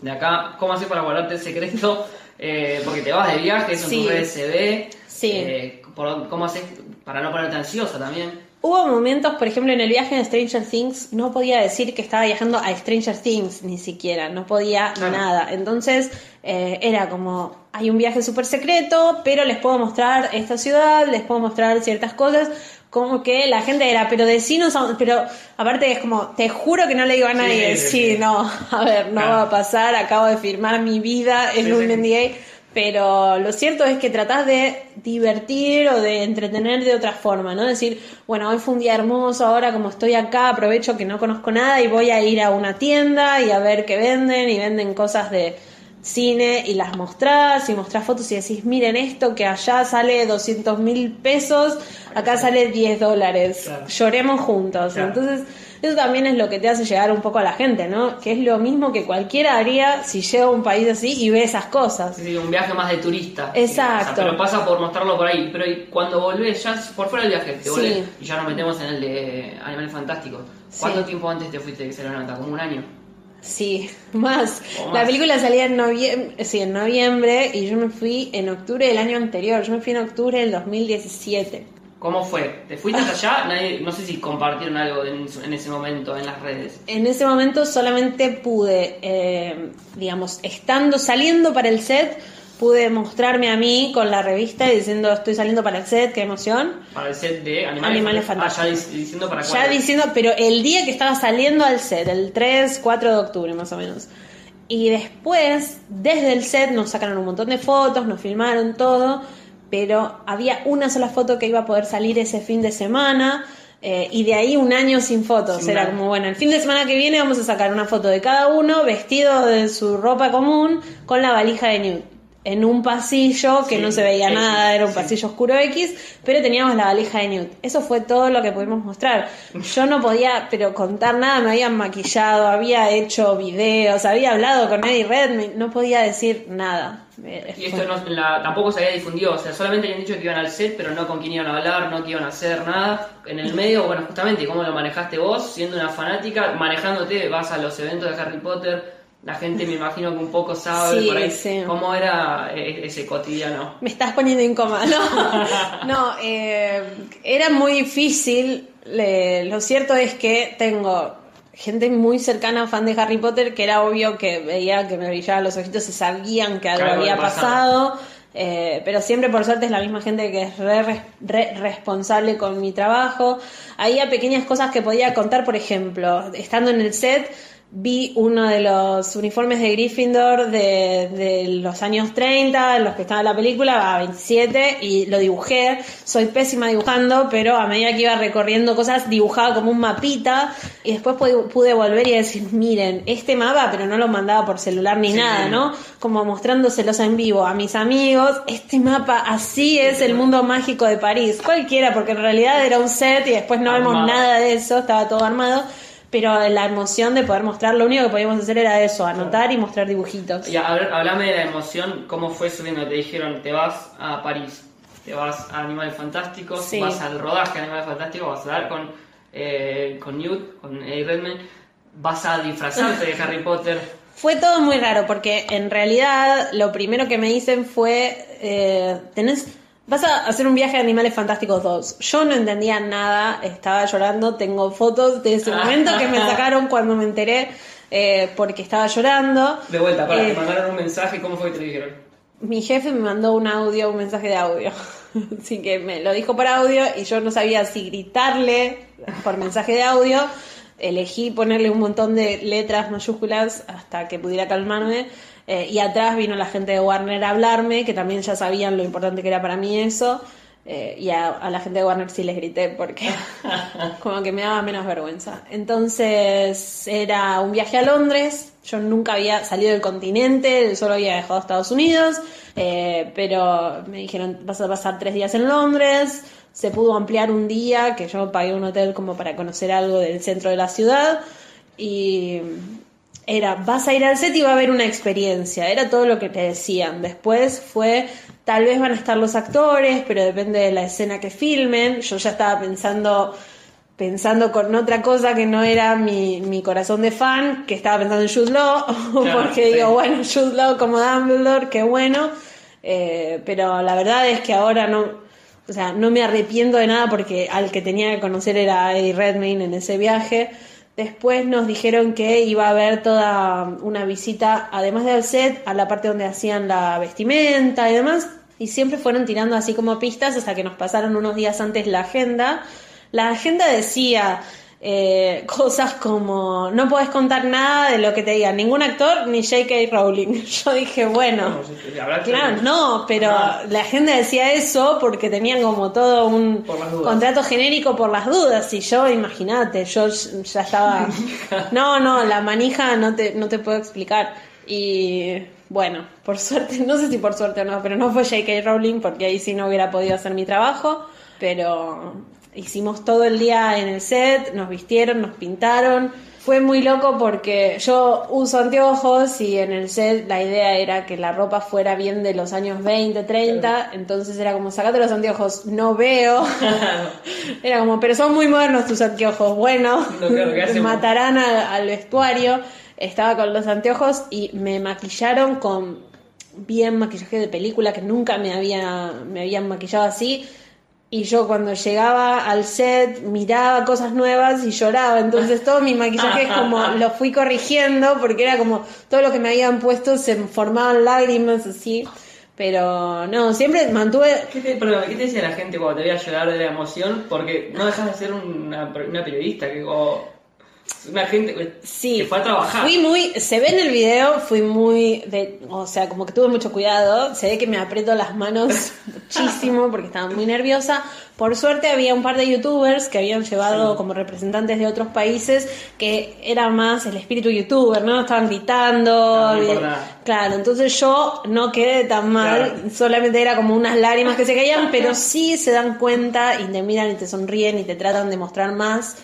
De acá, ¿cómo haces para guardarte el secreto? Eh, porque te vas de viaje, eso Sí. en tus redes se ve. Sí. Eh, por- ¿Cómo haces para no ponerte ansiosa también? Hubo momentos, por ejemplo, en el viaje de Stranger Things, no podía decir que estaba viajando a Stranger Things ni siquiera, no podía Claro. nada. Entonces, eh, era como, hay un viaje súper secreto, pero les puedo mostrar esta ciudad, les puedo mostrar ciertas cosas, como que la gente era, pero decinos, pero aparte es como, te juro que no le digo a nadie, sí, sí, sí. no, a ver, no Claro. va a pasar, acabo de firmar mi vida en un. NDA, pero lo cierto es que tratás de divertir o de entretener de otra forma, ¿no? Decir, bueno, hoy fue un día hermoso, ahora como estoy acá, aprovecho que no conozco nada y voy a ir a una tienda y a ver qué venden y venden cosas de cine y las mostrás y mostrás fotos y decís, miren esto que allá sale 200 mil pesos, acá sale 10 dólares, Claro. lloremos juntos. Claro. Entonces, eso también es lo que te hace llegar un poco a la gente, ¿no? Que es lo mismo que cualquiera haría si llega a un país así y ve esas cosas. Sí, sí, un viaje más de turista. Exacto. O sea, pero pasa por mostrarlo por ahí. Pero cuando volvés, ya por fuera del viaje, te Sí. volvés y ya nos metemos en el de Animales Fantásticos. ¿Cuánto Sí. tiempo antes te fuiste de nota? ¿Como un año? Sí, más. La película salía en noviembre, sí, en noviembre y yo me fui en octubre del año anterior. Yo me fui en octubre del 2017. ¿Cómo fue? ¿Te fuiste hasta allá? Nadie- no sé si compartieron algo en, en ese momento en las redes. En ese momento solamente pude, eh, digamos, estando, saliendo para el set, pude mostrarme a mí con la revista y diciendo estoy saliendo para el set, qué emoción. Para el set de Animales, Animales Fant- Ah, ya Fantásticos. dic- diciendo para Ya cuál. diciendo, pero el día que estaba saliendo al set, el 3, 4 de octubre más o menos. Y después, desde el set, nos sacaron un montón de fotos, nos filmaron todo, pero había una sola foto que iba a poder salir ese fin de semana. eh, y de ahí un año sin fotos. Sin Era nada. como, bueno, el fin de semana que viene vamos a sacar una foto de cada uno vestido de su ropa común con la valija de Newt. En un pasillo que Sí, no se veía X, nada, era un sí. pasillo oscuro X, pero teníamos la valija de Newt. Eso fue todo lo que pudimos mostrar. Yo no podía, pero contar nada, me habían maquillado, había hecho videos, había hablado con Eddie Redmayne, no podía decir nada. Eh, Y esto no, la- tampoco se había difundido, o sea, solamente habían dicho que iban al set, pero no con quién iban a hablar, no que iban a hacer nada. En el medio, bueno, justamente, ¿cómo lo manejaste vos? Siendo una fanática, manejándote, vas a los eventos de Harry Potter, la gente me imagino que un poco sabe Sí, por ahí sí. cómo era eh, ese cotidiano. Me estás poniendo incómoda. No, no eh, era muy difícil. Le- lo cierto es que tengo gente muy cercana, fan de Harry Potter, que era obvio que veía que me brillaban los ojitos y sabían que algo había pasado. eh, pero siempre por suerte es la misma gente que es re responsable con mi trabajo. Había pequeñas cosas que podía contar, por ejemplo, estando en el set, vi uno de los uniformes de Gryffindor de, de los años 30, en los que estaba la película, a 27, y lo dibujé. Soy pésima dibujando, pero a medida que iba recorriendo cosas, dibujaba como un mapita, y después pude, volver y decir, miren, este mapa, pero no lo mandaba por celular ni Sí. nada, ¿no? Como mostrándoselos en vivo a mis amigos, este mapa, así es el mundo mágico de París. Cualquiera, porque en realidad era un set y después no vemos nada de eso, estaba todo armado. Pero la emoción de poder mostrar, lo único que podíamos hacer era eso, anotar y mostrar dibujitos. Y hablame de la emoción, ¿cómo fue subiendo? Te dijeron, te vas a París, te vas a Animales Fantásticos, Sí. vas al rodaje de Animales Fantásticos, vas a dar con, eh, con Newt, con Eddie Redmayne, vas a disfrazarte de Harry Potter. Fue todo muy raro porque en realidad lo primero que me dicen fue, eh, tenés, vas a hacer un viaje a Animales Fantásticos 2. Yo no entendía nada, estaba llorando, tengo fotos de ese momento que me sacaron cuando me enteré eh, porque estaba llorando. De vuelta, para, Eh, te mandaron un mensaje, ¿cómo fue que te dijeron? Mi jefe me mandó un audio, un mensaje de audio. Así que me lo dijo por audio y yo no sabía si gritarle por mensaje de audio. Elegí ponerle un montón de letras mayúsculas hasta que pudiera calmarme. Eh, y atrás vino la gente de Warner a hablarme, que también ya sabían lo importante que era para mí eso. Eh, y a, a la gente de Warner sí les grité porque como que me daba menos vergüenza. Entonces era un viaje a Londres. Yo nunca había salido del continente, solo había dejado Estados Unidos. eh, pero me dijeron, vas a pasar tres días en Londres. Se pudo ampliar un día, que yo pagué un hotel como para conocer algo del centro de la ciudad. Y era, vas a ir al set y va a haber una experiencia, era todo lo que te decían. Después fue, tal vez van a estar los actores, pero depende de la escena que filmen. Yo ya estaba pensando, pensando con otra cosa que no era mi, mi corazón de fan, que estaba pensando en Jude Law, Claro, porque sí. digo, bueno, Jude Law como Dumbledore, qué bueno. Eh, pero la verdad es que ahora no, o sea, no me arrepiento de nada porque al que tenía que conocer era Eddie Redmayne en ese viaje. Después nos dijeron que iba a haber toda una visita, además del set, a la parte donde hacían la vestimenta y demás. Y siempre fueron tirando así como pistas hasta que nos pasaron unos días antes la agenda. La agenda decía eh, cosas como no puedes contar nada de lo que te digan ningún actor ni J.K. Rowling. Yo dije, bueno, claro, no, pero la agenda decía eso porque tenían como todo un contrato genérico por las dudas. Y yo, imagínate, yo ya estaba. No, no, la manija no te, no te puedo explicar. Y bueno, por suerte, no sé si por suerte o no, pero no fue J.K. Rowling porque ahí sí no hubiera podido hacer mi trabajo. Pero hicimos todo el día en el set, nos vistieron, nos pintaron. Fue muy loco porque yo uso anteojos y en el set la idea era que la ropa fuera bien de los años 20, 30, entonces era como sacate los anteojos, no veo. era como, pero son muy modernos tus anteojos, bueno, No, matarán al, al vestuario. Estaba con los anteojos y me maquillaron con bien maquillaje de película que nunca me había me habían maquillado así. Y yo cuando llegaba al set miraba cosas nuevas y lloraba. Entonces todo mi maquillaje es como lo fui corrigiendo porque era como todo lo que me habían puesto se formaban lágrimas así. Pero no, siempre mantuve... ¿Qué te, ¿qué te decía la gente cuando te veía llorar de la emoción? Porque no dejas de ser una, una periodista, que o una gente Sí, que fue a trabajar. Fui muy, se ve en el video, fui muy, de, o sea, como que tuve mucho cuidado. Se ve que me aprieto las manos muchísimo porque estaba muy nerviosa. Por suerte había un par de youtubers que habían llevado como representantes de otros países que era más el espíritu youtuber, ¿no? Estaban gritando. Ah, no nada. claro, entonces yo no quedé tan mal, Claro. solamente era como unas lágrimas que se caían, pero sí se dan cuenta y te miran y te sonríen y te tratan de mostrar más.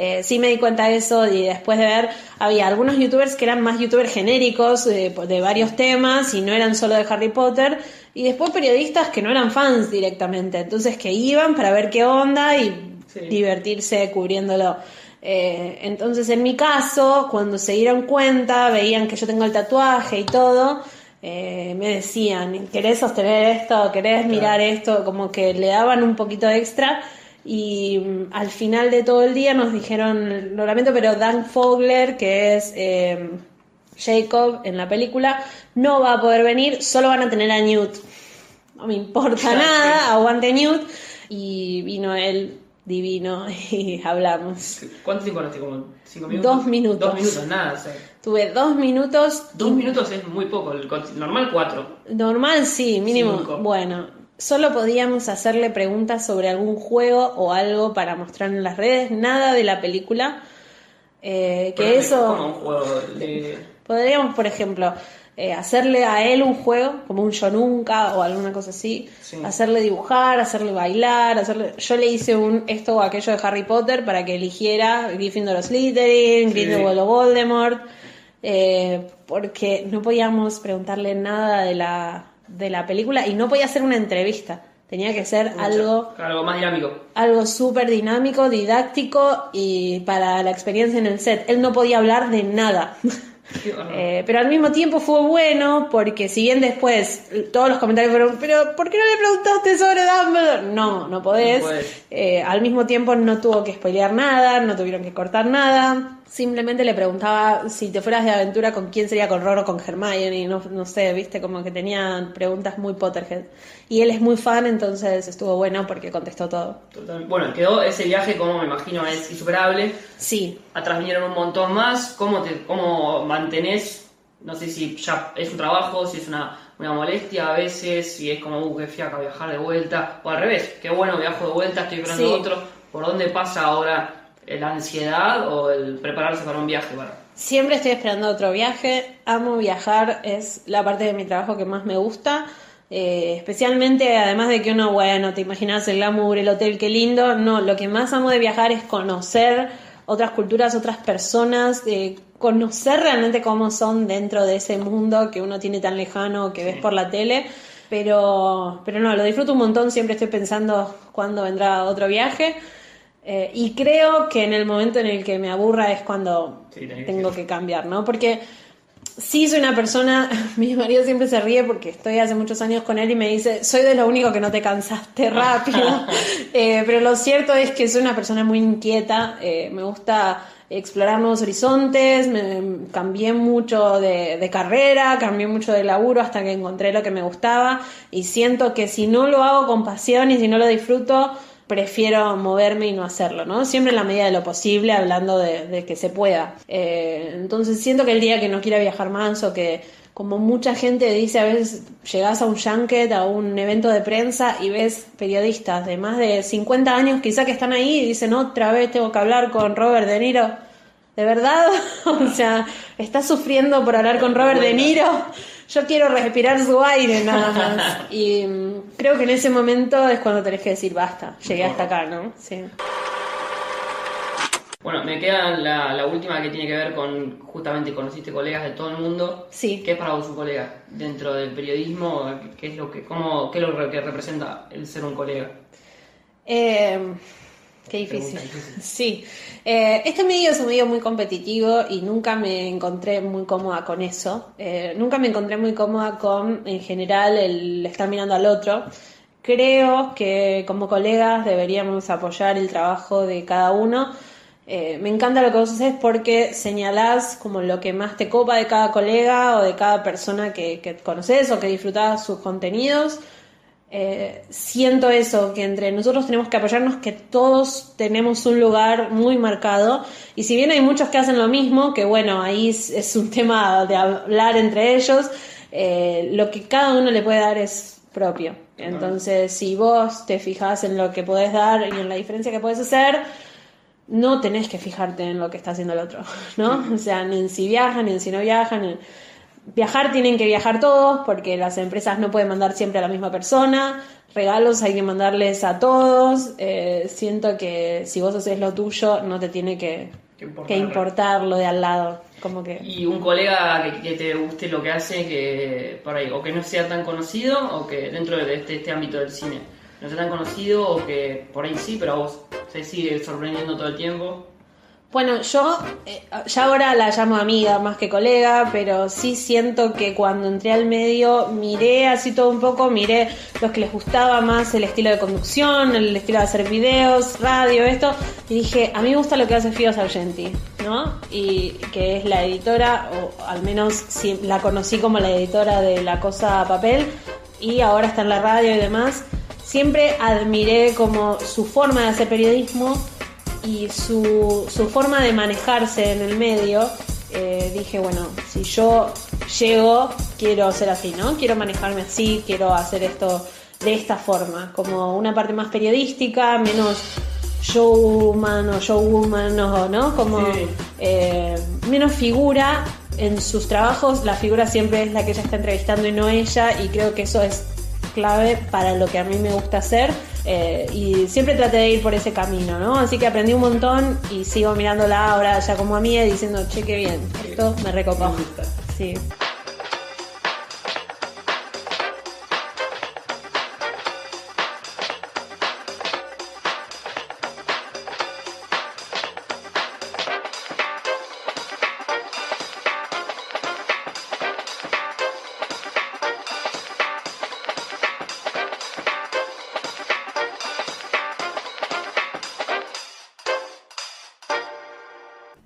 Eh, sí me di cuenta de eso y después de ver, había algunos youtubers que eran más youtubers genéricos eh, de varios temas y no eran solo de Harry Potter, y después periodistas que no eran fans directamente, entonces que iban para ver qué onda y Sí. divertirse cubriéndolo. Eh, entonces en mi caso, cuando se dieron cuenta, veían que yo tengo el tatuaje y todo, eh, me decían, ¿querés sostener esto? ¿Querés mirar esto? Como que le daban un poquito extra. Y mm, al final de todo el día nos dijeron, lo lamento, pero Dan Fogler, que es eh, Jacob en la película, no va a poder venir, solo van a tener a Newt. No me importa nada, aguante Newt. Y vino él divino y hablamos. ¿Cuánto tiempo hablaste? ¿Como cinco minutos? Dos minutos. Dos minutos, nada. sea, Tuve dos minutos. dos y- minutos es muy poco. Normal cuatro. Normal, sí, mínimo. Cinco. Bueno, solo podíamos hacerle preguntas sobre algún juego o algo para mostrar en las redes, nada de la película. Eh, que Pero, eso. Como un juego de... Podríamos, por ejemplo, eh, hacerle a él un juego, como un yo nunca o alguna cosa así, Sí. hacerle dibujar, hacerle bailar, hacerle... Yo le hice un esto o aquello de Harry Potter para que eligiera Gryffindor o Slytherin, Sí. Grindelwald o Voldemort, eh, porque no podíamos preguntarle nada de la, de la película y no podía hacer una entrevista. Tenía que ser algo Algo más dinámico. algo súper dinámico, didáctico y para la experiencia en el set. Él no podía hablar de nada. Eh, pero al mismo tiempo fue bueno porque si bien después todos los comentarios fueron, pero ¿por qué no le preguntaste sobre Dumbledore? No, no podés. No podés. Eh, al mismo tiempo no tuvo que spoilear nada, no tuvieron que cortar nada. Simplemente le preguntaba si te fueras de aventura con quién sería con Ron o con Hermione, no, no sé, viste, como que tenían preguntas muy Potterhead. Y él es muy fan, entonces estuvo bueno porque contestó todo. Total- Bueno, quedó ese viaje, como me imagino, es insuperable. Sí, Atrás vinieron un montón más. ¿Cómo, te, cómo mantenés? No sé si ya es un trabajo, si es una, una molestia a veces, si es como, uh, qué fiaca viajar de vuelta. O al revés, qué bueno, viajo de vuelta, estoy esperando Sí. otro. ¿Por dónde pasa ahora la ansiedad o el prepararse para un viaje? Para... Siempre estoy esperando otro viaje. Amo viajar, es la parte de mi trabajo que más me gusta. Eh, especialmente, además de que uno, bueno, te imaginas el glamour, el hotel, qué lindo. No, lo que más amo de viajar es conocer otras culturas, otras personas, eh, conocer realmente cómo son dentro de ese mundo que uno tiene tan lejano, que ves por la tele. Pero, pero no, lo disfruto un montón. Siempre estoy pensando cuándo vendrá otro viaje. Eh, y creo que en el momento en el que me aburra es cuando Sí, tengo que cambiar, ¿no? Porque sí soy una persona, mi marido siempre se ríe porque estoy hace muchos años con él y me dice, soy de lo único que no te cansaste rápido, Eh, pero lo cierto es que soy una persona muy inquieta, eh, me gusta explorar nuevos horizontes, me, cambié mucho de, de carrera, cambié mucho de laburo hasta que encontré lo que me gustaba y siento que si no lo hago con pasión y si no lo disfruto, prefiero moverme y no hacerlo, ¿no? Siempre en la medida de lo posible, hablando de, de que se pueda. Eh, entonces siento que el día que no quiera viajar más o que, como mucha gente dice, a veces llegas a un junket, a un evento de prensa y ves periodistas de más de 50 años quizá que están ahí y dicen, otra vez tengo que hablar con Robert De Niro. ¿De verdad? o sea, ¿estás sufriendo por hablar con Robert De Niro? Yo quiero respirar su aire nada más. Y creo que en ese momento es cuando tenés que decir, basta, llegué hasta acá, ¿no? Sí. Bueno, me queda la, la última que tiene que ver con justamente conociste colegas de todo el mundo. Sí. ¿Qué es para vos un colega dentro del periodismo? ¿Qué es lo que, cómo, qué es lo que representa el ser un colega? Eh, qué difícil. Sí. Eh, este medio es un medio muy competitivo y nunca me encontré muy cómoda con eso. Eh, nunca me encontré muy cómoda con, en general, el estar mirando al otro. Creo que como colegas deberíamos apoyar el trabajo de cada uno. Eh, me encanta lo que vos haces porque señalás como lo que más te copa de cada colega o de cada persona que, que conoces o que disfrutás sus contenidos. Eh, siento eso, que entre nosotros tenemos que apoyarnos, que todos tenemos un lugar muy marcado. Y si bien hay muchos que hacen lo mismo, que bueno, ahí es, es un tema de hablar entre ellos, eh, lo que cada uno le puede dar es propio. Entonces, si vos te fijas en lo que podés dar y en la diferencia que podés hacer, no tenés que fijarte en lo que está haciendo el otro, ¿no? O sea, ni en si viajan, ni en si no viajan. ni- Viajar tienen que viajar todos porque las empresas no pueden mandar siempre a la misma persona. Regalos hay que mandarles a todos. Eh, siento que si vos haces lo tuyo, no te tiene que, Que importar. lo de al lado. Como que. Y un colega que, que te guste lo que hace, que por ahí, o que no sea tan conocido, o que dentro de este, este ámbito del cine no sea tan conocido, o que por ahí sí, pero a vos se sigue sorprendiendo todo el tiempo. Bueno, yo eh, ya ahora la llamo amiga más que colega, pero sí siento que cuando entré al medio miré así todo un poco, miré los que les gustaba más el estilo de conducción, el estilo de hacer videos, radio, esto, y dije, a mí me gusta lo que hace Fio Sargenti, ¿no? Y que es la editora, o al menos sí, la conocí como la editora de La Cosa a Papel, y ahora está en la radio y demás. Siempre admiré como su forma de hacer periodismo y su, su forma de manejarse en el medio, eh, dije, bueno, si yo llego, quiero ser así, ¿no? Quiero manejarme así, quiero hacer esto de esta forma, como una parte más periodística, menos showman o showwoman, o, ¿no? Como Sí. eh, menos figura en sus trabajos, la figura siempre es la que ella está entrevistando y no ella, y creo que eso es clave para lo que a mí me gusta hacer eh, y siempre traté de ir por ese camino, ¿no? Así que aprendí un montón y sigo mirándola ahora ya como amiga y diciendo, che, qué bien, esto me recopó. Sí.